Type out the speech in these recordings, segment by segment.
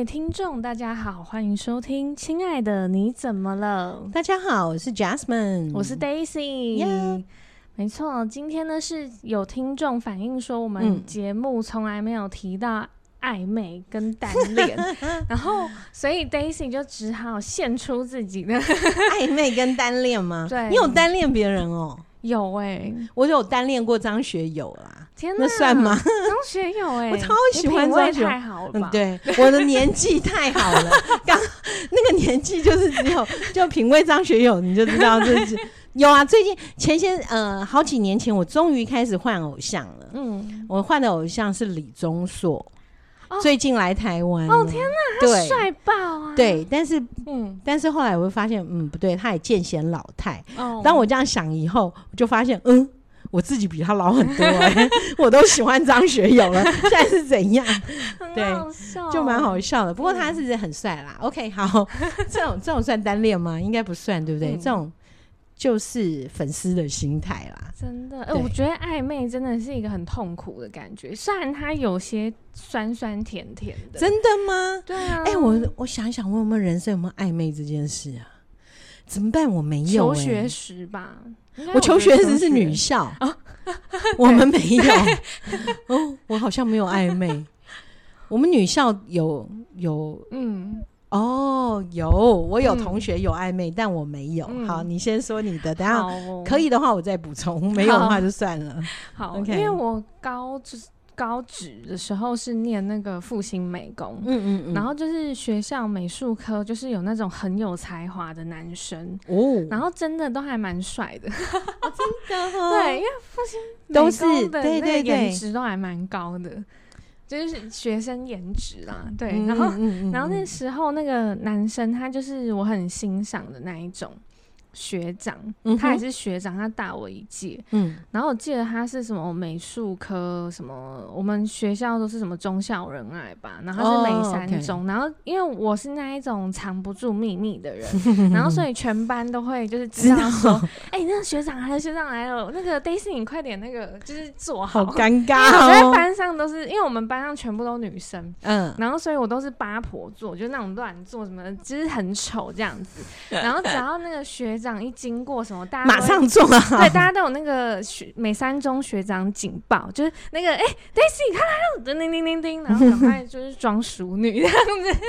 位听众，大家好，欢迎收听《亲爱的你怎么了》。大家好，我是 Jasmine，我是 Daisy。Yeah 没错，今天呢是有听众反映说，我们节目从来没有提到暧昧跟单恋，嗯、然后所以 Daisy 就只好献出自己的 暧昧跟单恋吗？对，你有单恋别人哦？有哎、欸，我有单恋过张学友啦。天哪，那算吗？张学友哎、欸，我超喜欢张学友，太好了吧？嗯、对，我的年纪太好了，刚那个年纪就是只有 就品味张学友，你就知道这是有啊。最近前些呃好几年前，我终于开始换偶像了。嗯，我换的偶像是李钟硕。最近来台湾哦，天哪，他帅爆啊！对，但是嗯，但是后来我会发现，嗯，不对，他也渐显老态。哦，当我这样想以后，我就发现，嗯，我自己比他老很多，我都喜欢张学友了。现在是怎样？对，就蛮好笑的。不过他是很帅啦。OK，好，这种这种算单恋吗？应该不算，对不对？这种。就是粉丝的心态啦，真的，哎、欸，我觉得暧昧真的是一个很痛苦的感觉，虽然它有些酸酸甜甜的。真的吗？对啊，哎、欸，我我想一想，我有没有人生有没有暧昧这件事啊？怎么办？我没有、欸。求学时吧，我求学时是女校，啊、我们没有。哦，我好像没有暧昧。我们女校有有，嗯。哦，有，我有同学有暧昧，嗯、但我没有。嗯、好，你先说你的，等下可以的话我再补充，没有的话就算了。好因为我高职高职的时候是念那个复兴美工，嗯嗯嗯，然后就是学校美术科就是有那种很有才华的男生哦，然后真的都还蛮帅的，哦、真的、哦，对，因为复兴都是对对对，颜值都还蛮高的。就是学生颜值啦，对，嗯、然后，嗯、然后那时候那个男生他就是我很欣赏的那一种。学长，他也是学长，他大我一届。嗯，然后我记得他是什么美术科，什么我们学校都是什么忠孝仁爱吧，然后他是美三中，然后因为我是那一种藏不住秘密的人，然后所以全班都会就是知道说，哎，那个学长来了，学长来了，那个 Daisy 你快点那个就是坐好，好尴尬哦。我在班上都是因为我们班上全部都女生，嗯，然后所以我都是八婆坐，就那种乱坐什么的，其实很丑这样子，然后只要那个学。学长一经过什么，大家马上做啊！对，大家都有那个学美三中学长警报，就是那个哎、欸、，Daisy 他来了，叮叮叮叮，然后赶快就是装淑女这样子。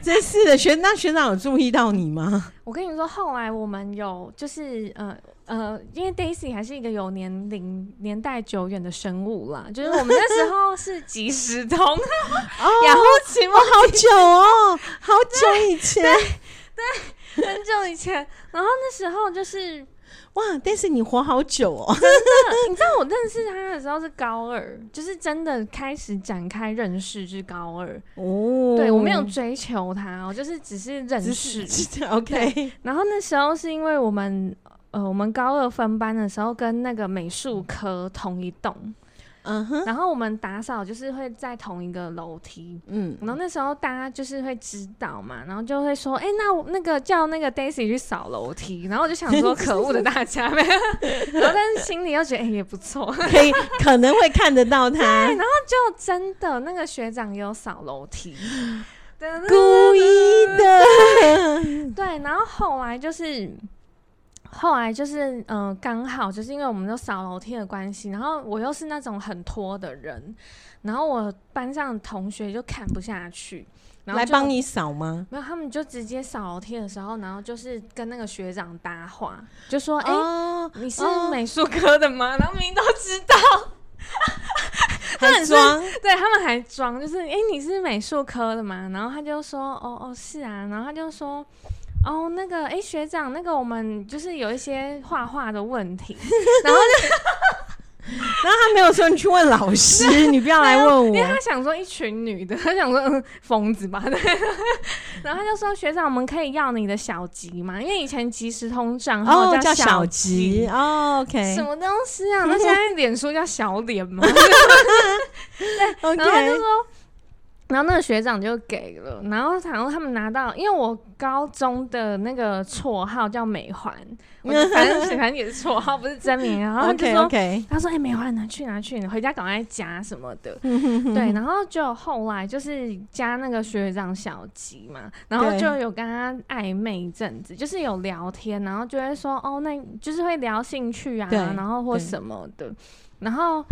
真是的，学那学长有注意到你吗？我跟你说，后来我们有就是呃呃，因为 Daisy 还是一个有年龄年代久远的生物啦，就是我们那时候是即时通，然后期末好久哦，好久以前，对。很久以前，然后那时候就是哇，但是你活好久哦，真的。你知道我认识他的时候是高二，就是真的开始展开认识是高二哦。对，我没有追求他，我就是只是认识。OK。然后那时候是因为我们呃，我们高二分班的时候跟那个美术科同一栋。嗯哼，然后我们打扫就是会在同一个楼梯，嗯，然后那时候大家就是会知道嘛，然后就会说，哎，那我那个叫那个 Daisy 去扫楼梯，然后我就想说，可恶的大家，没有，然后但是心里又觉得，哎，也不错，可以可能会看得到他，对，然后就真的那个学长也有扫楼梯，故意的，对，然后后来就是。后来就是，嗯、呃，刚好就是因为我们都扫楼梯的关系，然后我又是那种很拖的人，然后我班上的同学就看不下去，然后来帮你扫吗？没有，他们就直接扫楼梯的时候，然后就是跟那个学长搭话，就说：“哎、哦，你是美术科的吗？”哦、然后明明都知道，还装，对他们还装，就是哎，你是美术科的吗？然后他就说：“哦哦，是啊。”然后他就说。哦，那个，哎，学长，那个我们就是有一些画画的问题，然后就，然后他没有说你去问老师，你不要来问我，因为他想说一群女的，他想说嗯，疯子吧，对，然后他就说学长，我们可以要你的小吉嘛？因为以前即时通账号叫小吉，哦，OK，什么东西啊？那 现在脸书叫小脸吗？对，然后他就说。然后那个学长就给了，然后然后他们拿到，因为我高中的那个绰号叫美环，我反正 反正也是绰号，不是真名。然后他就说，okay, okay. 他说，哎、欸，美环拿去拿去，你回家赶快加什么的。对，然后就后来就是加那个学长小吉嘛，然后就有跟他暧昧一阵子，就是有聊天，然后就会说，哦，那就是会聊兴趣啊，然后或什么的，然后。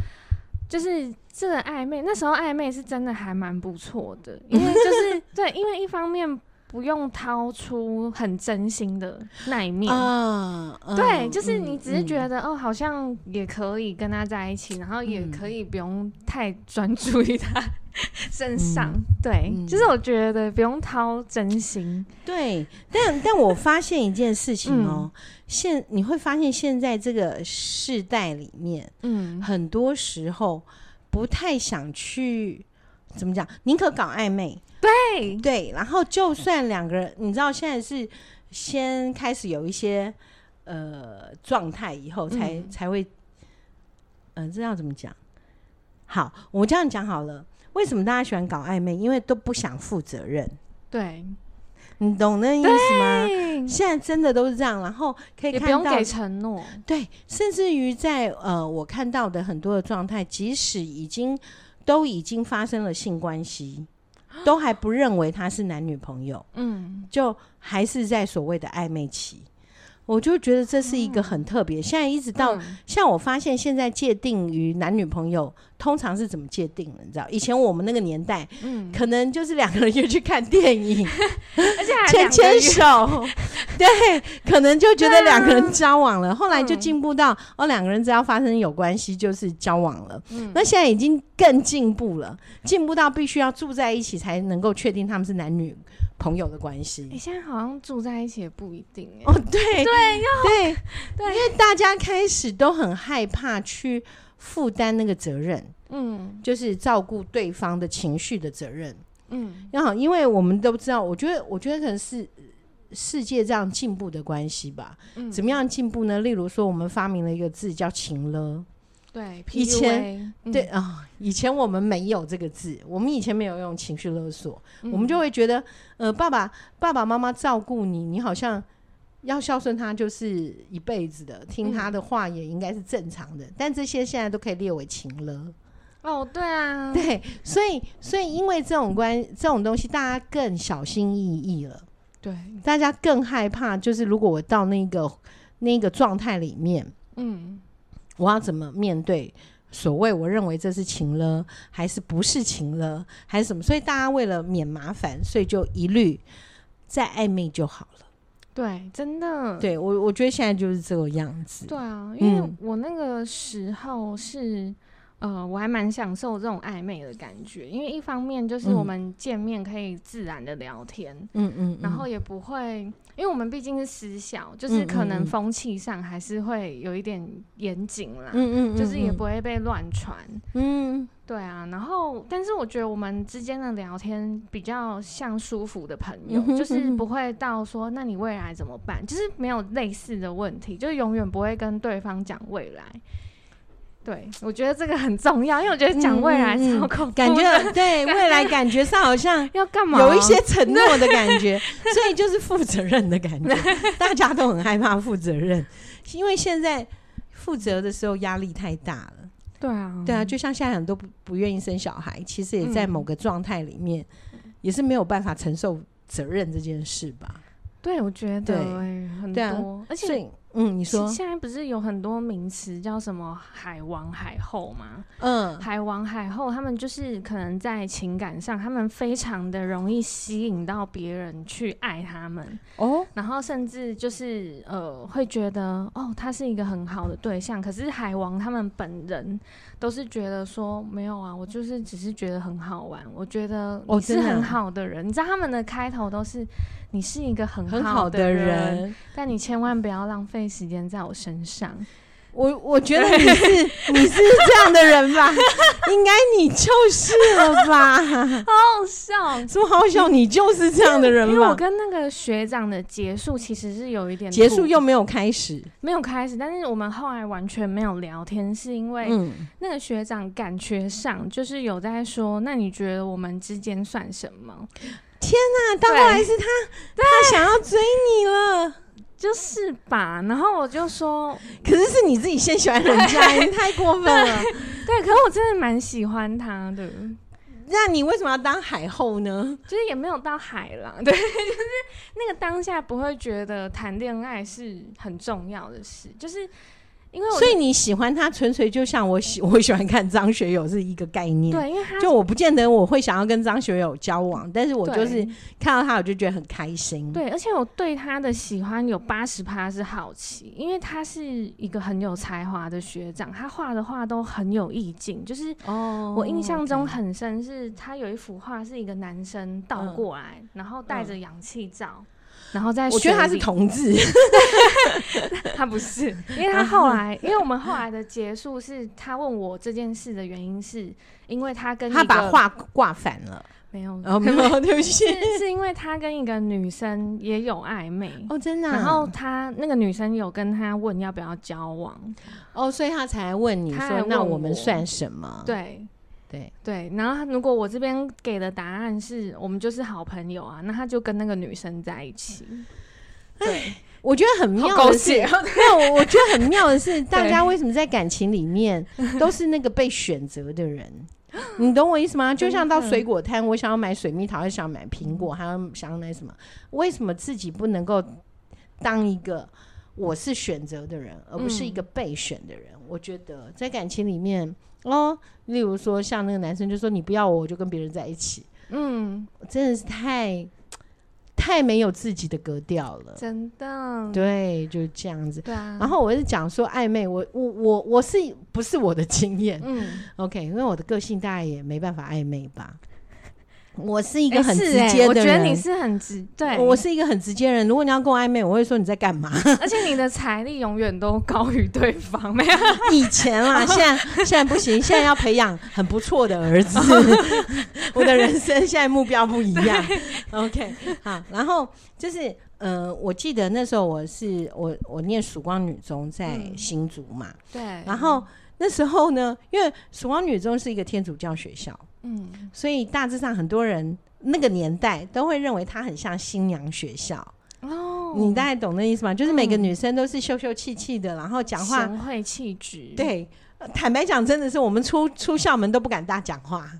就是这个暧昧，那时候暧昧是真的还蛮不错的，因为就是对，因为一方面不用掏出很真心的那一面。啊，对，就是你只是觉得、嗯、哦，好像也可以跟他在一起，然后也可以不用太专注于他身上，嗯、对、嗯，就是我觉得不用掏真心，对，但但我发现一件事情哦。嗯。现你会发现，现在这个世代里面，嗯，很多时候不太想去怎么讲，宁可搞暧昧，对。对，然后就算两个人，你知道现在是先开始有一些呃状态，以后才、嗯、才会，嗯、呃，这要怎么讲？好，我这样讲好了。为什么大家喜欢搞暧昧？因为都不想负责任，对。你懂那意思吗？现在真的都是这样，然后可以看到，也不用给承诺，对，甚至于在呃，我看到的很多的状态，即使已经都已经发生了性关系，都还不认为他是男女朋友，嗯，就还是在所谓的暧昧期。我就觉得这是一个很特别。现在一直到像我发现，现在界定于男女朋友，通常是怎么界定的？你知道，以前我们那个年代，嗯，可能就是两个人就去看电影，而且牵牵手，对，可能就觉得两个人交往了。后来就进步到哦，两个人只要发生有关系就是交往了。那现在已经更进步了，进步到必须要住在一起才能够确定他们是男女朋友的关系，你、欸、现在好像住在一起也不一定哎。哦，对 对对对，因为大家开始都很害怕去负担那个责任，嗯，就是照顾对方的情绪的责任，嗯，然后因为我们都知道，我觉得我觉得可能是世界这样进步的关系吧。嗯，怎么样进步呢？例如说，我们发明了一个字叫情勒。对，以前、嗯、对啊、哦，以前我们没有这个字，我们以前没有用情绪勒索、嗯，我们就会觉得，呃，爸爸爸爸妈妈照顾你，你好像要孝顺他就是一辈子的，听他的话也应该是正常的、嗯。但这些现在都可以列为情勒。哦，对啊，对，所以所以因为这种关这种东西，大家更小心翼翼了。对，大家更害怕，就是如果我到那个那个状态里面，嗯。我要怎么面对所谓我认为这是情了，还是不是情了，还是什么？所以大家为了免麻烦，所以就一律再暧昧就好了。对，真的。对我，我觉得现在就是这个样子。对啊，因为我那个时候是。嗯呃，我还蛮享受这种暧昧的感觉，因为一方面就是我们见面可以自然的聊天，嗯嗯，然后也不会，因为我们毕竟是私校，就是可能风气上还是会有一点严谨啦，嗯嗯，就是也不会被乱传，嗯，对啊，然后但是我觉得我们之间的聊天比较像舒服的朋友，就是不会到说那你未来怎么办，就是没有类似的问题，就永远不会跟对方讲未来。对，我觉得这个很重要，因为我觉得讲未来超恐怖，感觉 对未来感觉上好像要干嘛，有一些承诺的感觉，所以就是负责任的感觉，大家都很害怕负责任，因为现在负责的时候压力太大了。对啊，对啊，就像现在很多不不愿意生小孩，其实也在某个状态里面，也是没有办法承受责任这件事吧。对，我觉得很多，啊、而且。嗯，你说现在不是有很多名词叫什么海王海后吗？嗯，海王海后他们就是可能在情感上，他们非常的容易吸引到别人去爱他们哦，然后甚至就是呃会觉得哦他是一个很好的对象，可是海王他们本人都是觉得说没有啊，我就是只是觉得很好玩，我觉得我是很好的人，哦，你知道他们的开头都是你是一个很好的人，很好的人，但你千万不要浪费。费时间在我身上，我我觉得你是 你是这样的人吧？应该你就是了吧？好好笑，什么好笑？你就是这样的人吗？因为我跟那个学长的结束其实是有一点结束又没有开始，没有开始，但是我们后来完全没有聊天，是因为那个学长感觉上就是有在说，那你觉得我们之间算什么？天哪，到后来是他他想要追你了。就是吧，然后我就说，可是是你自己先喜欢人家，你太过分了。对，可是我真的蛮喜欢他的。那你为什么要当海后呢？就是也没有到海浪，对，就是那个当下不会觉得谈恋爱是很重要的事，就是。因为所以你喜欢他，纯粹就像我喜 我喜欢看张学友是一个概念。对，因为他就我不见得我会想要跟张学友交往，但是我就是看到他，我就觉得很开心。对，而且我对他的喜欢有八十趴是好奇，因为他是一个很有才华的学长，他画的画都很有意境。就是哦，我印象中很深，是他有一幅画是一个男生倒过来，嗯、然后戴着氧气罩。然后在我觉得他是同志，他不是，因为他后来，因为我们后来的结束是他问我这件事的原因，是因为他跟他把话挂反了，没有，哦，没有，对不起，是是因为他跟一个女生也有暧昧。哦，真的，然后他那个女生有跟他问要不要交往，哦，所以他才问你说，那我们算什么？对。对对，然后如果我这边给的答案是我们就是好朋友啊，那他就跟那个女生在一起。对，我觉得很妙的是，没有，我觉得很妙的是，大家为什么在感情里面 都是那个被选择的人？你懂我意思吗？就像到水果摊，我想要买水蜜桃，还想买苹果，还要想要买什么？为什么自己不能够当一个我是选择的人，而不是一个被选的人？嗯、我觉得在感情里面。哦，例如说，像那个男生就说：“你不要我，我就跟别人在一起。”嗯，真的是太太没有自己的格调了，真的。对，就是这样子。对啊。然后我是讲说暧昧，我我我我是不是我的经验？嗯，OK，因为我的个性大概也没办法暧昧吧。我是一个很直接的人，欸欸，我觉得你是很直，对，我是一个很直接的人。如果你要跟我暧昧，我会说你在干嘛？而且你的财力永远都高于对方，没有？以前啦，现在现在不行，现在要培养很不错的儿子。我的人生现在目标不一样。OK，好，然后就是，呃，我记得那时候我是我我念曙光女中在新竹嘛，嗯，对，然后那时候呢，因为曙光女中是一个天主教学校。嗯，所以大致上很多人那个年代都会认为它很像新娘学校哦，你大概懂那意思吗？就是每个女生都是秀秀气气的，然后讲话贤惠气质。对，坦白讲，真的是我们出出校门都不敢大讲话。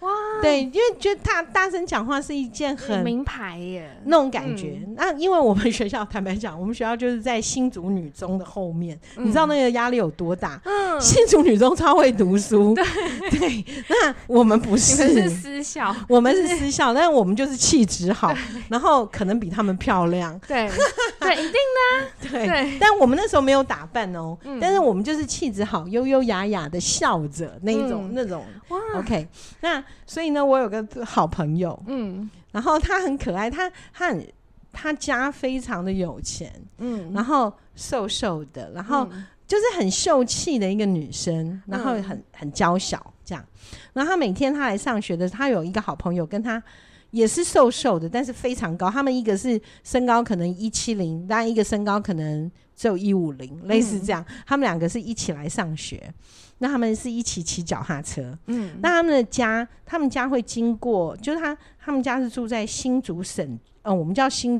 哇，对，因为觉得他大声讲话是一件很名牌耶，那种感觉。嗯、那因为我们学校，坦白讲，我们学校就是在新竹女中的后面，嗯、你知道那个压力有多大？嗯，新竹女中超会读书，对。对。那我们不是，是私校，我们是私校，但是我们就是气质好，然后可能比他们漂亮，对。对，一定的，对。对。但我们那时候没有打扮哦，嗯、但是我们就是气质好，优优雅雅的笑着那一种、嗯、那种。哇，OK，那。所以呢，我有个好朋友，嗯，然后他很可爱，他他很他家非常的有钱，嗯，然后瘦瘦的，然后就是很秀气的一个女生，然后很很娇小这样。然后他每天他来上学的，他有一个好朋友跟他也是瘦瘦的，但是非常高。他们一个是身高可能一七零，但一个身高可能只有一五零，类似这样。他们两个是一起来上学。那他们是一起骑脚踏车，嗯，那他们的家，他们家会经过，就是他他们家是住在新竹省，呃，我们叫新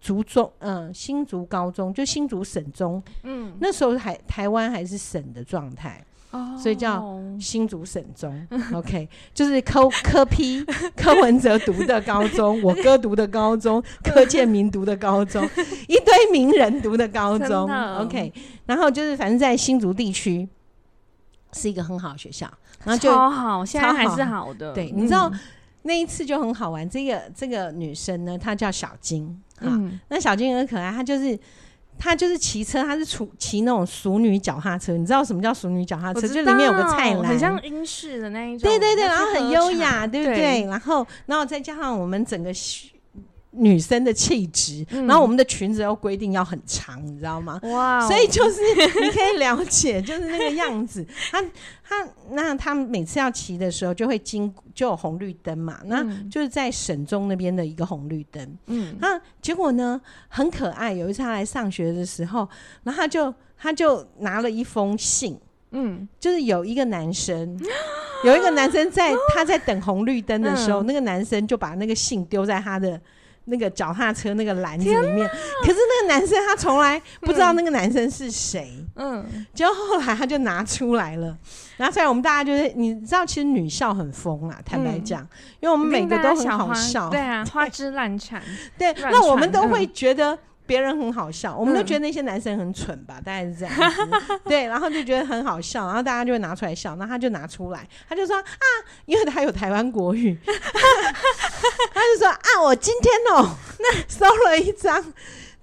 竹中，嗯、呃，新竹高中，就新竹省中，嗯，那时候还台湾还是省的状态，哦，所以叫新竹省中，OK，就是柯柯批柯文哲读的高中，我哥读的高中，柯建铭读的高中，一堆名人读的高中，OK，然后就是反正在新竹地区。是一个很好的学校，然后就超好，现在还是好的。对，你知道、嗯、那一次就很好玩。这个这个女生呢，她叫小金，嗯，那小金很可爱，她就是她就是骑车，她是骑骑那种熟女脚踏车。你知道什么叫熟女脚踏车？就里面有个菜篮，很像英式的那一种。对对对，然后很优雅，对不对？对然后然后再加上我们整个。女生的气质，然后我们的裙子又规定要很长，你知道吗？哇！所以就是你可以了解，就是那个样子。他他那他每次要骑的时候，就会经就有红绿灯嘛，那就是在省中那边的一个红绿灯。嗯，那结果呢很可爱。有一次他来上学的时候，然后他就他就拿了一封信。嗯，就是有一个男生，有一个男生在他在等红绿灯的时候，那个男生就把那个信丢在他的。那个脚踏车那个篮子里面，可是那个男生他从来不知道那个男生是谁，嗯，结果后来他就拿出来了，拿出来我们大家就是你知道，其实女校很疯啊，坦白讲，因为我们每个都很好笑，对啊，花枝乱颤，对，那我们都会觉得。别人很好笑，我们都觉得那些男生很蠢吧，嗯、大概是这样子。对，然后就觉得很好笑，然后大家就会拿出来笑，然后他就拿出来，他就说啊，因为他有台湾国语，他就说啊，我今天哦、喔，那收了一张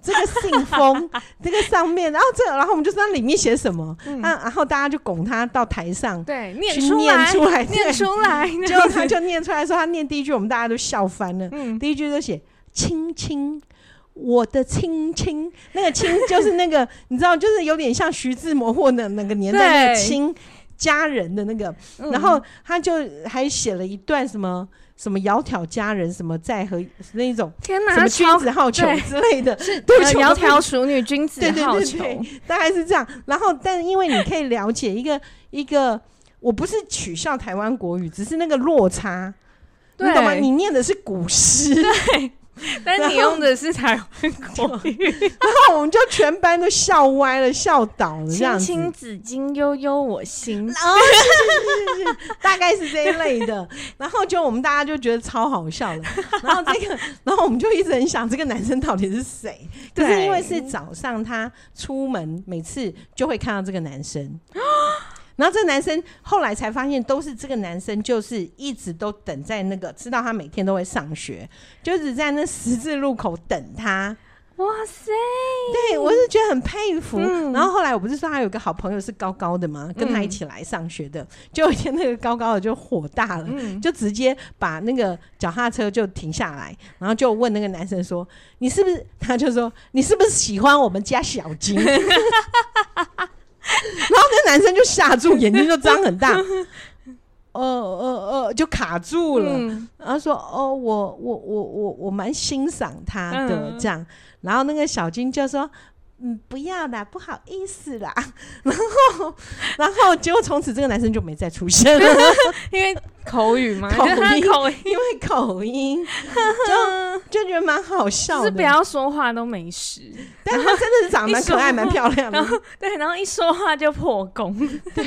这个信封，这个上面，然后这个，然后我们就知道里面写什么，嗯、啊，然后大家就拱他到台上，对，念出来，念出来，结果他就念出来说他念第一句，我们大家都笑翻了，嗯、第一句就写亲亲。我的亲亲，那个亲就是那个，你知道，就是有点像徐志摩或那那个年代的亲家人的那个。然后他就还写了一段什么什么窈窕佳人，什么在和那一种，天哪，什么君子好逑之类的，是 窈窕淑女，君子好逑，大概是这样。然后，但是因为你可以了解一个一个，我不是取笑台湾国语，只是那个落差，你懂吗？你念的是古诗，对。但你用的是台湾国语，然后我们就全班都笑歪了，笑倒了，这样子。青青子衿，悠悠我心。哦，是是是是，大概是这一类的。然后就我们大家就觉得超好笑了。然后这个，然后我们就一直很想，这个男生到底是谁？可是因为是早上，他出门每次就会看到这个男生。然后这个男生后来才发现，都是这个男生，就是一直都等在那个，知道他每天都会上学，就是在那十字路口等他。哇塞！对，我是觉得很佩服。嗯、然后后来我不是说他有个好朋友是高高的吗？跟他一起来上学的，就有一天那个高高的就火大了，嗯、就直接把那个脚踏车就停下来，然后就问那个男生说：“你是不是？”他就说：“你是不是喜欢我们家小金？” 然后那男生就吓住，眼睛就张很大，呃呃呃，就卡住了。嗯、然后说：“哦，我我我我我蛮欣赏他的、嗯、这样。”然后那个小金就说。嗯，不要啦，不好意思啦。然后，然后结果从此这个男生就没再出现了，因为口语嘛，口 音，口音，因为口音，就就觉得蛮好笑的。是不要说话都没事，但他真的是长得蛮可爱、蛮漂亮的。然后，对，然后一说话就破功，对，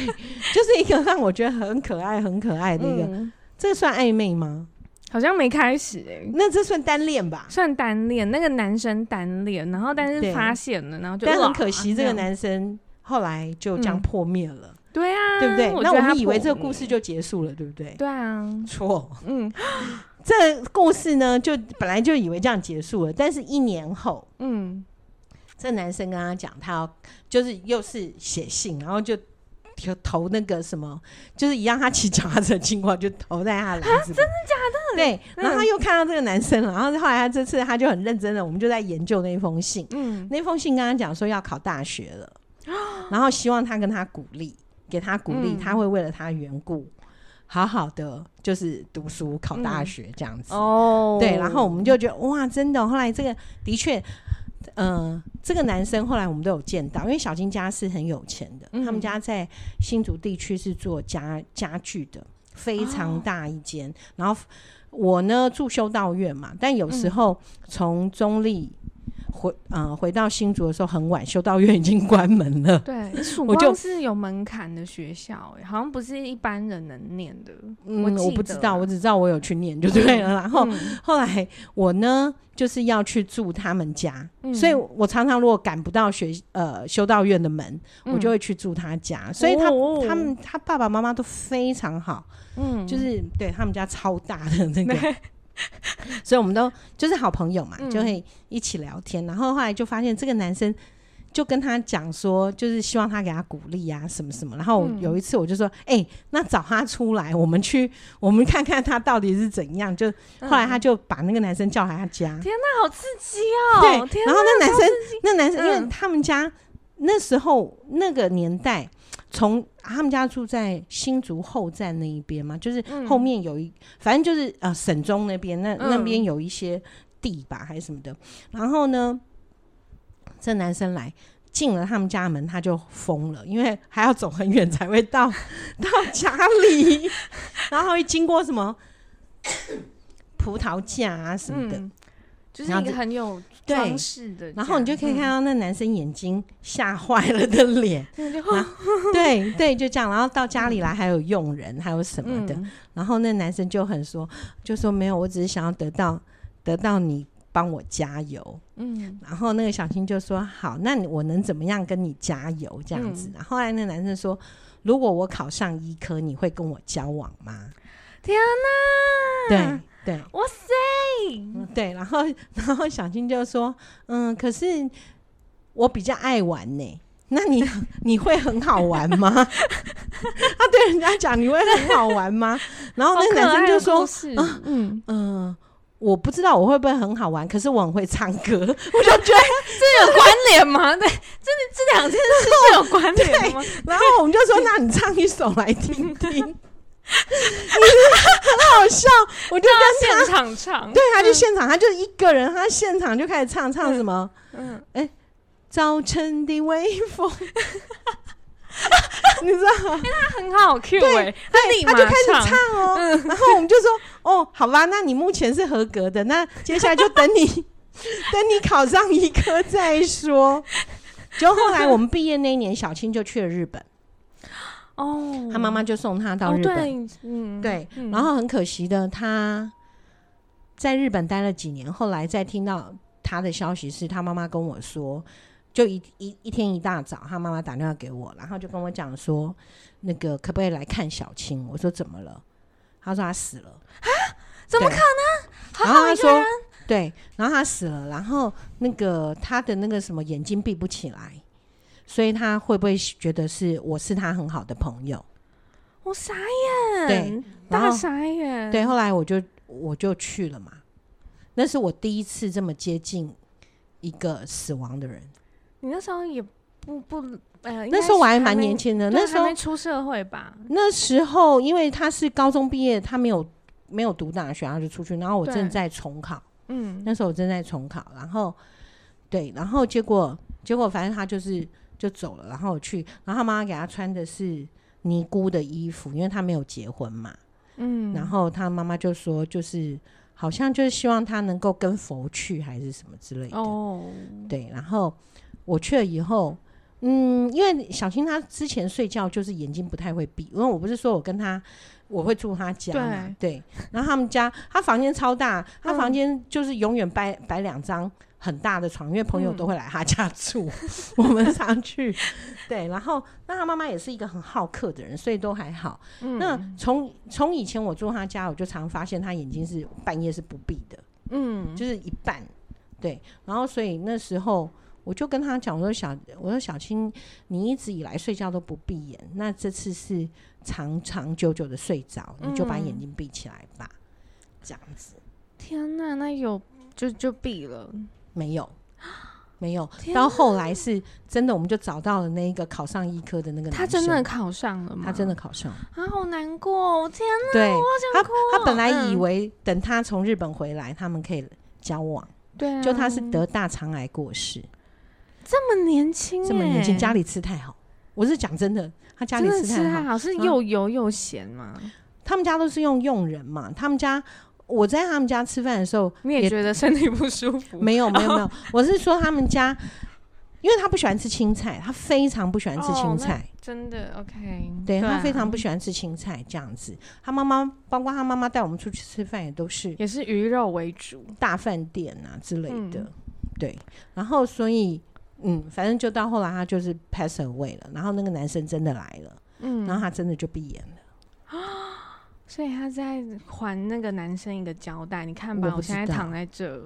就是一个让我觉得很可爱、很可爱的一个。嗯、这个算暧昧吗？好像没开始哎、欸，那这算单恋吧？算单恋，那个男生单恋，然后但是发现了，然后就但很可惜，这个男生后来就这样破灭了、嗯。对啊，对不对？我那我们以为这个故事就结束了，对不对？对啊，错。嗯，这故事呢，就本来就以为这样结束了，但是一年后，嗯，这男生跟他讲，他要就是又是写信，然后就。就投那个什么，就是一样，他骑脚踏车经过，就投在他的篮子里。真的假的？对。然后他又看到这个男生了，然后后来他这次他就很认真的，我们就在研究那封信。嗯。那封信跟他讲说要考大学了，然后希望他跟他鼓励，给他鼓励，他会为了他缘故，好好的就是读书考大学这样子。哦。对。然后我们就觉得哇，真的。后来这个的确。嗯、呃，这个男生后来我们都有见到，因为小金家是很有钱的，嗯、他们家在新竹地区是做家家具的，非常大一间。哦、然后我呢住修道院嘛，但有时候从中坜回呃回到新竹的时候很晚，修道院已经关门了。对，曙光是有门槛的学校，欸，好像不是一般人能念的。嗯，我，我不知道，我只知道我有去念就对了。嗯、然后、嗯、后来我呢。就是要去住他们家，嗯、所以我常常如果赶不到学呃修道院的门，嗯、我就会去住他家。所以他他们他爸爸妈妈都非常好，嗯，就是对他们家超大的那个，对 所以我们都就是好朋友嘛，嗯、就会一起聊天。然后后来就发现这个男生。就跟他讲说，就是希望他给他鼓励啊，什么什么。然后有一次我就说，哎、那找他出来，我们去，我们看看他到底是怎样。就后来他就把那个男生叫来他家。天哪，好刺激哦！对，然后那男生，那男生，因为他们家那时候那个年代，从他们家住在新竹后站那一边嘛，就是后面有一，反正就是呃省中那边，那那边有一些地吧，还是什么的。然后呢，这男生来进了他们家门，他就疯了，因为还要走很远才会到 到家里，然后会经过什么？葡萄架啊什么的，嗯、就是一个很有装饰的。然后你就可以看到那男生眼睛吓坏了的脸，嗯、对对，就这样。然后到家里来还有佣人，还有什么的。嗯、然后那男生就很说，就说没有，我只是想要得到得到你。帮我加油，嗯，然后那个小青就说：“好，那我能怎么样跟你加油？这样子。嗯”然后后来那男生说：“如果我考上医科，你会跟我交往吗？”天哪！对对，哇塞、嗯！对，然后 然后小金就说：“嗯，可是我比较爱玩呢。那你你会很好玩吗？” 他对人家讲：“你会很好玩吗？”然后那个男生就说：“嗯嗯。嗯”我不知道我会不会很好玩，可是我很会唱歌，我就觉得这有关联吗？对，这这两件事是有关联吗？然后我们就说：“那你唱一首来听听。”很好笑，我就跟他现场唱，对，他就现场，他就一个人，他现场就开始唱，唱什么？嗯，哎，早晨的微风。你知道吗？因为他很好 Q 对，他他就开始唱哦，嗯、然后我们就说哦，好吧，那你目前是合格的，那接下来就等你 等你考上医科再说。就后来我们毕业那一年，小青就去了日本哦，他妈妈就送他到日本，嗯，对，然后很可惜的，他在日本待了几年，后来再听到他的消息是他妈妈跟我说。就一一一天一大早，他妈妈打电话给我，然后就跟我讲说，那个可不可以来看小青？我说怎么了？他说他死了啊？怎么可能？然后他说对，然后他死了，然后那个他的那个什么眼睛闭不起来，所以他会不会觉得是我是他很好的朋友？我傻眼，对，大傻眼。对，后来我就我就去了嘛，那是我第一次这么接近一个死亡的人。你那时候也不不呃，那时候我还蛮年轻的，那时候还没出社会吧？那时候因为他是高中毕业，他没有没有读大学，他就出去，然后我正在重考，嗯，那时候我正在重考，然后对，然后结果结果反正他就是就走了，然后我去，然后他妈妈给他穿的是尼姑的衣服，因为他没有结婚嘛，嗯，然后他妈妈就说就是好像就是希望他能够跟佛去还是什么之类的，哦，对，然后。我去了以后，嗯，因为小青他之前睡觉就是眼睛不太会闭，因为我不是说我跟他我会住他家嘛，对，对，然后他们家他房间超大，他房间就是永远摆摆两张很大的床，因为朋友都会来他家住，嗯、我们常去，对，然后那他妈妈也是一个很好客的人，所以都还好。嗯、那从从以前我住他家，我就常发现他眼睛是半夜是不闭的，嗯，就是一半，对，然后所以那时候。我就跟他讲，我说小，我说小青，你一直以来睡觉都不闭眼，那这次是长长久久的睡着，你就把眼睛闭起来吧，嗯、这样子。天呐，那有就就闭了？没有，没有。到后来是真的，我们就找到了那个考上医科的那个男生。他真的考上了吗？他真的考上了。啊，好难过！天哪，对。他他本来以为等他从日本回来，他们可以交往。对、啊，就他是得大肠癌过世。这么年轻，这么年轻，家里吃太好。我是讲真的，他家里吃太好，是又油又咸嘛。他们家都是用佣人嘛。他们家，我在他们家吃饭的时候，你也觉得身体不舒服？没有，没有，没有。我是说他们家，因为他不喜欢吃青菜，他非常不喜欢吃青菜。真的，OK。对，他非常不喜欢吃青菜，这样子。他妈妈，包括他妈妈带我们出去吃饭，也都是也是鱼肉为主，大饭店啊之类的。对，然后所以。嗯，反正就到后来，他就是 pass away 了。然后那个男生真的来了，嗯，然后他真的就闭眼了。啊，所以他在还那个男生一个交代。你看吧，我，我现在躺在这，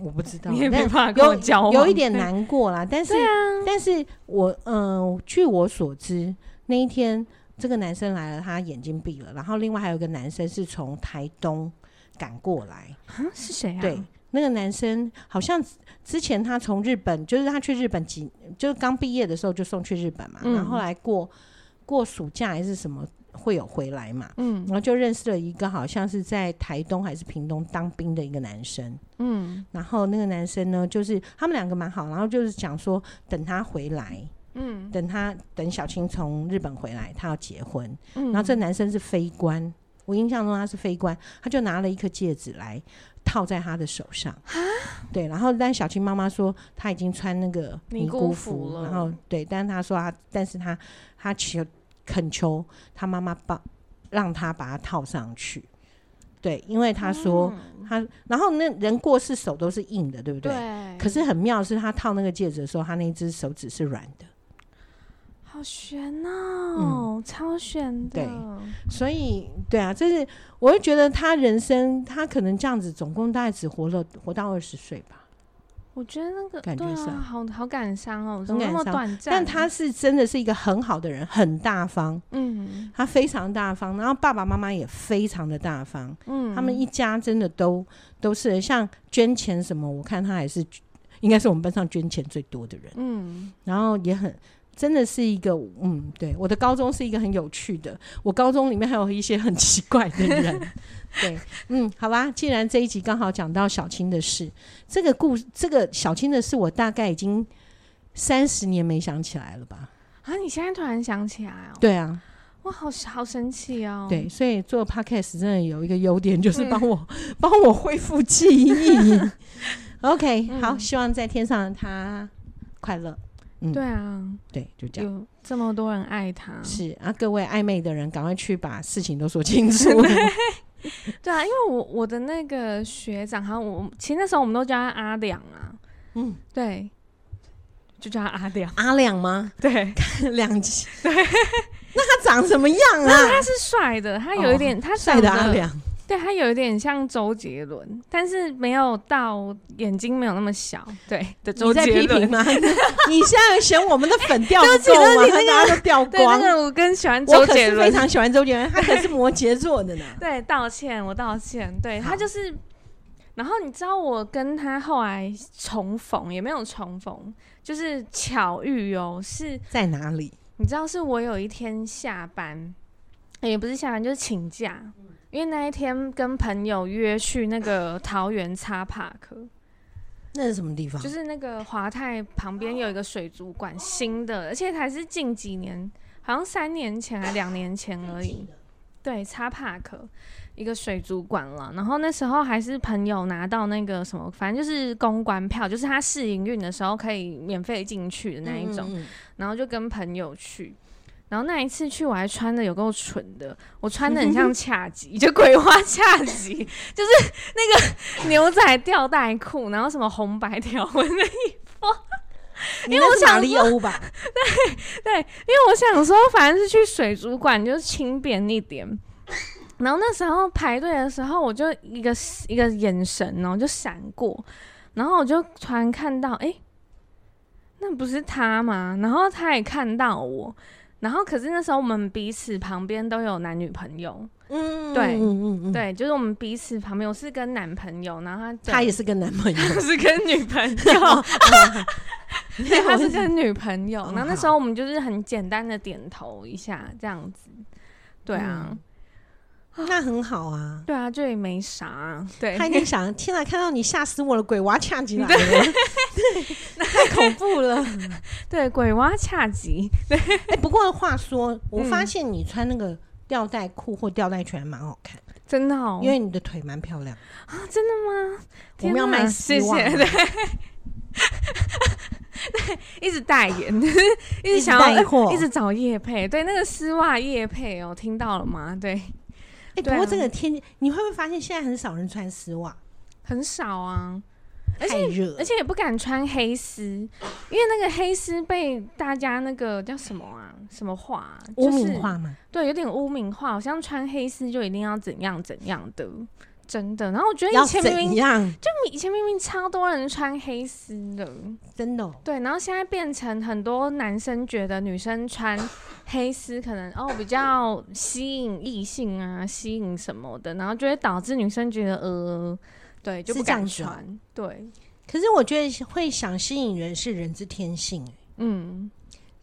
我不知 道，你也没办法跟我交往，有一点难过啦。但是，啊、但是我嗯、呃，据我所知，那一天这个男生来了，他眼睛闭了，然后另外还有一个男生是从台东赶过来，啊，是谁啊？对，那个男生好像之前他从日本，就是他去日本几，就是刚毕业的时候就送去日本嘛，嗯、然后后来过过暑假还是什么。会有回来嘛？嗯，然后就认识了一个好像是在台东还是屏东当兵的一个男生。嗯，然后那个男生呢，就是他们两个蛮好，然后就是讲说等他回来，嗯，等他等小青从日本回来，他要结婚。嗯，然后这男生是非官，我印象中他是非官，他就拿了一颗戒指来套在他的手上。啊，对，然后但小青妈妈说他已经穿那个尼姑服了，然后对，但是他说他，但是他他求。恳求他妈妈帮让他把它套上去，对，因为他说他，然后那人过世手都是硬的，对不对？对。可是很妙的是，他套那个戒指的时候，他那只手指是软的，好悬哦，嗯、超悬的。对，所以对啊，就是我会觉得他人生他可能这样子，总共大概只活了活到二十岁吧。我觉得那个感觉是、啊、好好感伤哦，怎么那么短暂。但他是真的是一个很好的人，很大方。嗯，他非常大方，然后爸爸妈妈也非常的大方。嗯，他们一家真的都都是像捐钱什么，我看他还是应该是我们班上捐钱最多的人。嗯，然后也很。真的是一个，嗯，对，我的高中是一个很有趣的，我高中里面还有一些很奇怪的人，对，嗯，好吧，既然这一集刚好讲到小青的事，这个故，这个小青的事，我大概已经三十年没想起来了吧？啊，你现在突然想起来哦？对啊，哇，好好神奇哦！对，所以做 podcast 真的有一个优点，就是帮我帮、嗯、我恢复记忆。OK，、嗯、好，希望在天上的他快乐。嗯、对啊，对，就这样。有这么多人爱他，是啊，各位暧昧的人，赶快去把事情都说清楚。对啊，因为我我的那个学长，好像我其实那时候我们都叫他阿良啊。嗯，对，就叫他阿良。阿良吗？对，两集。对，那他长什么样啊？他是帅的，他有一点，哦、他帅的阿良。对，他有一点像周杰伦，但是没有到眼睛没有那么小。对的，周杰伦。吗？你现在嫌我们的粉掉不够吗？大家都掉光。对，那个我更喜欢周杰伦，非常喜欢周杰伦，他可是摩羯座的呢。对，道歉，我道歉。对，他就是，然后你知道我跟他后来重逢，也没有重逢，就是巧遇哦，是在哪里？你知道，是我有一天下班，也不是下班，就是请假。因为那一天跟朋友约去那个桃园叉帕克，那是什么地方？就是那个华泰旁边有一个水族馆，新的，而且还是近几年，好像三年前还两年前而已。对，叉帕克一个水族馆了。然后那时候还是朋友拿到那个什么，反正就是公关票，就是他试营运的时候可以免费进去的那一种。然后就跟朋友去。然后那一次去，我还穿的有够蠢的，我穿的 很像恰吉，就鬼花恰吉，就是那个牛仔吊带裤，然后什么红白条纹的衣服。因为我想说，对对，因为我想说，反正是去水族馆，就是轻便一点。然后那时候排队的时候，我就一个一个眼神然后就闪过，然后我就突然看到，哎，那不是他吗？然后他也看到我。然后，可是那时候我们彼此旁边都有男女朋友，嗯，对，嗯嗯对，就是我们彼此旁边，我是跟男朋友，然后他他也是跟男朋友，他 是跟女朋友，对，他是跟女朋友。然后那时候我们就是很简单的点头一下，这样子，对啊。嗯那很好啊，对啊，这也没啥、啊。对，他一定想，天哪，看到你吓死我了，鬼娃恰吉来了，对，太恐怖了。对，鬼娃恰吉。对，哎、欸，不过话说，我发现你穿那个吊带裤或吊带裙还蛮好看，真的哦，因为你的腿蛮漂亮啊，真的吗？我们要卖丝袜，对，对，一直代言，一直想要一直找叶配，对，那个丝袜叶配哦，听到了吗？对。哎、欸，不过这个天你会不会发现现在很少人穿丝袜？很少啊，太热，而且也不敢穿黑丝，因为那个黑丝被大家那个叫什么啊？什么化、啊？污名化吗？对，有点污名化，好像穿黑丝就一定要怎样怎样的真的。然后我觉得以前明明样就以前明明超多人穿黑丝的，真的、哦。对，然后现在变成很多男生觉得女生穿黑丝可能哦比较吸引异性啊，吸引什么的，然后就会导致女生觉得呃，对，就不敢穿。对。可是我觉得会想吸引人是人之天性，嗯。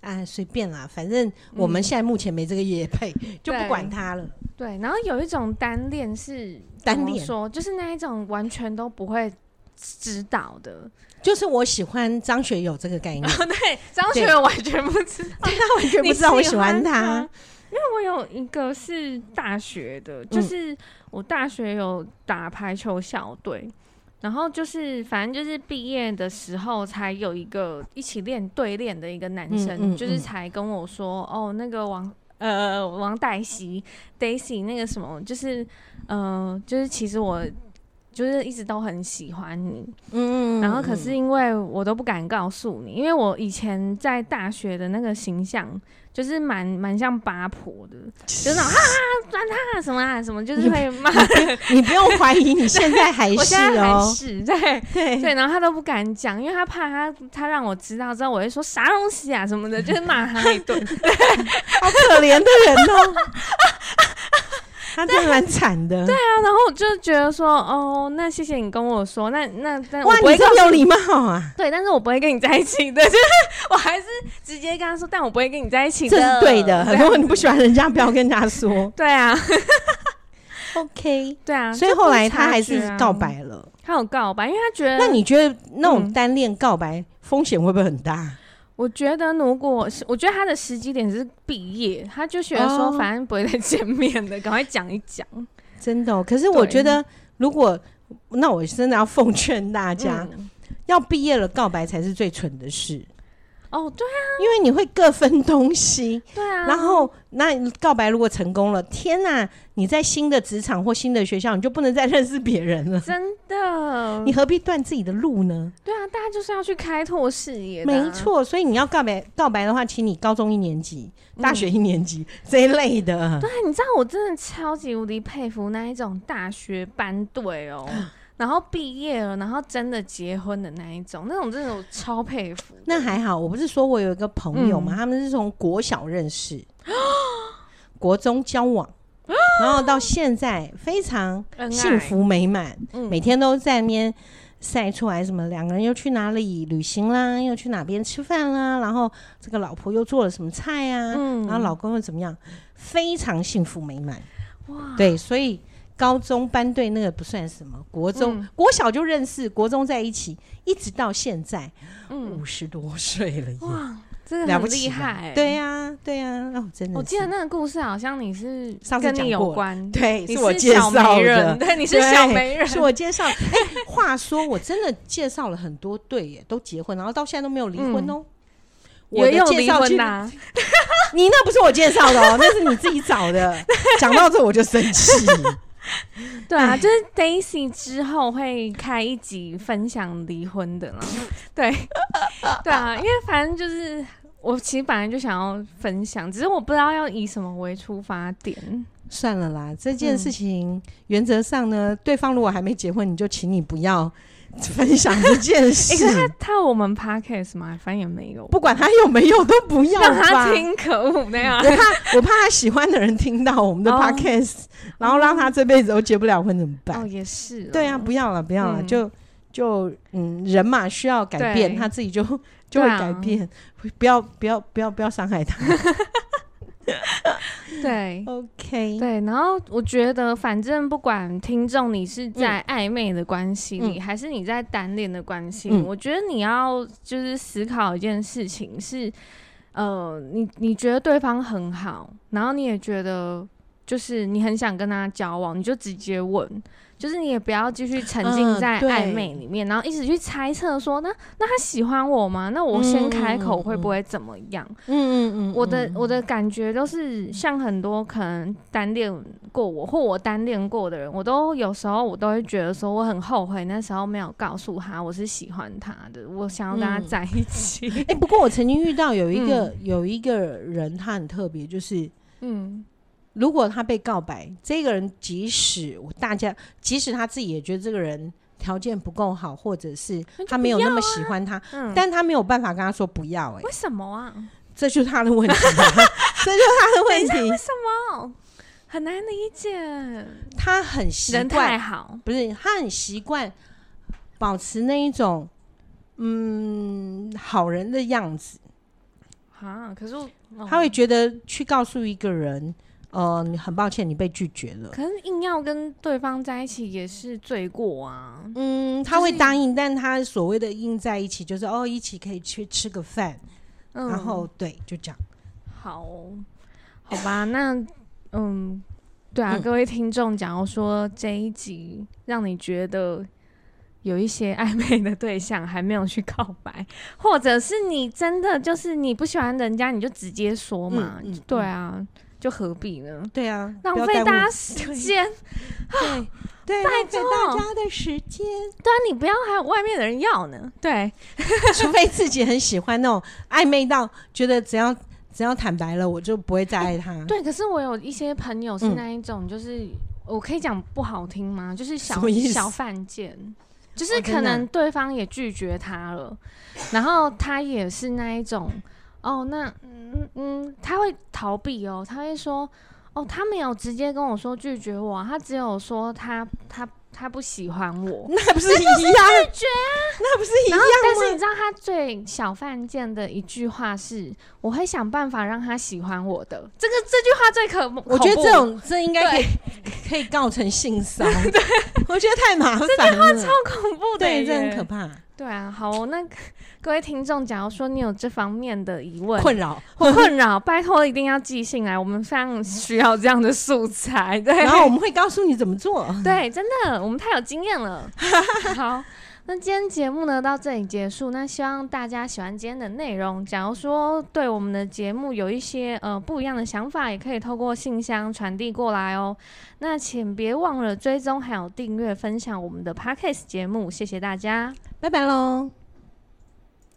啊，随便啦，反正我们现在目前没这个业配，嗯、就不管它了。对，然后有一种单恋是单恋，说就是那一种完全都不会知道的，就是我喜欢张学友这个概念。哦、对，张学友完全不知道，对他完全不知道我喜欢他，因为我有一个是大学的，就是我大学有打排球校队。然后就是，反正就是毕业的时候才有一个一起练对练的一个男生，嗯嗯嗯、就是才跟我说，哦，那个王呃王黛西 Daisy 那个什么，就是呃就是其实我就是一直都很喜欢你，嗯，然后可是因为我都不敢告诉你，因为我以前在大学的那个形象。就是蛮蛮像八婆的，就是那种哈哈转他什么啊什么，就是会骂。你不用怀疑，你现在还 是哦，是对 对对，然后他都不敢讲，因为他怕他他让我知道之后，我会说啥东西啊什么的，就是骂他一顿。好可怜的人哦。他真的蛮惨的，对啊，然后我就觉得说，哦，那谢谢你跟我说，那那但哇，你这么有礼貌啊，对，但是我不会跟你在一起的，就是我还是直接跟他说，但我不会跟你在一起的，这是对的。对，如果你不喜欢人家，不要跟他说。对啊，OK，对啊，所以后来他还是告白了，他有告白，因为他觉得，那你觉得那种单恋告白风险会不会很大？我觉得，如果是我觉得他的时机点是毕业，他就觉得说，反正不会再见面的，赶、哦、快讲一讲。真的、哦，可是我觉得，如果那我真的要奉劝大家，嗯、要毕业了告白才是最蠢的事。哦，对啊，因为你会各分东西，对啊。然后，那告白如果成功了，天哪！你在新的职场或新的学校，你就不能再认识别人了。真的，你何必断自己的路呢？对啊，大家就是要去开拓视野。没错，所以你要告白告白的话，请你高中一年级、大学一年级、嗯、这一类的。对，你知道我真的超级无敌佩服那一种大学班队哦。然后毕业了，然后真的结婚的那一种，那种真的我超佩服。那还好，我不是说我有一个朋友嘛，嗯、他们是从国小认识，国中交往，然后到现在非常幸福美满，嗯、每天都在那边晒出来什么两个人又去哪里旅行啦，又去哪边吃饭啦，然后这个老婆又做了什么菜啊，嗯、然后老公又怎么样，非常幸福美满。哇，对，所以。高中班队那个不算什么，国中、嗯、国小就认识，国中在一起，一直到现在，五十、嗯、多岁了，哇，这个很厉害，对呀、啊，对呀、啊，哦，真的，我记得那个故事好像你是跟你有关，对，是我介绍的，对，你是小媒人，是我介绍。哎、欸，话说我真的介绍了很多对耶，都结婚，然后到现在都没有离婚哦、喔。嗯、我的介绍去，啊、你那不是我介绍的哦、喔，那是你自己找的。讲到这我就生气。对啊，就是 Daisy 之后会开一集分享离婚的啦。对，对啊，因为反正就是我其实本来就想要分享，只是我不知道要以什么为出发点。算了啦，这件事情原则上呢，嗯、对方如果还没结婚，你就请你不要。分享这件事，欸、他他有我们 podcast 吗？反正也没有，不管他有没有都不要让他听，可恶那样。我怕我怕他喜欢的人听到我们的 podcast，、哦、然后让他这辈子都结不了婚怎么办？哦，也是。对啊，不要了，不要了，嗯、就就嗯，人嘛需要改变，他自己就就会改变，啊、不要不要不要不要伤害他。对，OK，对，然后我觉得，反正不管听众你是在暧昧的关系里，嗯、还是你在单恋的关系，嗯、我觉得你要就是思考一件事情是，呃，你你觉得对方很好，然后你也觉得就是你很想跟他交往，你就直接问。就是你也不要继续沉浸在暧昧里面，嗯、然后一直去猜测说，那那他喜欢我吗？那我先开口会不会怎么样？嗯嗯嗯，我的我的感觉都是像很多可能单恋过我或我单恋过的人，我都有时候我都会觉得说我很后悔那时候没有告诉他我是喜欢他的，我想要跟他在一起。哎、嗯欸，不过我曾经遇到有一个、嗯、有一个人，他很特别，就是嗯。如果他被告白，这个人即使大家，即使他自己也觉得这个人条件不够好，或者是他没有那么喜欢他，啊嗯、但他没有办法跟他说不要、欸。哎，为什么啊？这就是他的问题，这就是他的问题。为什么？很难理解。他很习惯，人太好，不是他很习惯保持那一种嗯好人的样子。啊，可是、哦、他会觉得去告诉一个人，呃，你很抱歉，你被拒绝了。可是硬要跟对方在一起也是罪过啊。嗯，他会答应，就是、但他所谓的硬在一起，就是哦，一起可以去吃个饭，嗯、然后对，就这样。好，好吧，那嗯，对啊，嗯、各位听众，假如说这一集让你觉得。有一些暧昧的对象还没有去告白，或者是你真的就是你不喜欢人家，你就直接说嘛。嗯嗯、对啊，就何必呢？对啊，浪费大家时间。对 对，浪费大家的时间。对啊，你不要还有外面的人要呢。对，除非自己很喜欢那种暧昧到觉得只要只要坦白了，我就不会再爱他。对，可是我有一些朋友是那一种，就是、嗯、我可以讲不好听吗？就是小小犯贱。就是可能对方也拒绝他了，然后他也是那一种，哦，那嗯嗯，他会逃避哦，他会说，哦，他没有直接跟我说拒绝我，他只有说他他。他不喜欢我，那不是一样？拒绝啊，那不是一样吗？但是你知道他最小犯贱的一句话是：“我会想办法让他喜欢我的。”这个这句话最可，我觉得这种这应该可以可以告成性骚扰。对，我觉得太麻烦了。这句话超恐怖的，对，这很可怕。对啊，好，那 各位听众，假如说你有这方面的疑问、困扰或困扰，拜托一定要寄信来，我们非常需要这样的素材。对，然后我们会告诉你怎么做。对，真的，我们太有经验了。好，那今天节目呢到这里结束。那希望大家喜欢今天的内容。假如说对我们的节目有一些呃不一样的想法，也可以透过信箱传递过来哦。那请别忘了追踪还有订阅分享我们的 Podcast 节目，谢谢大家。拜拜喽。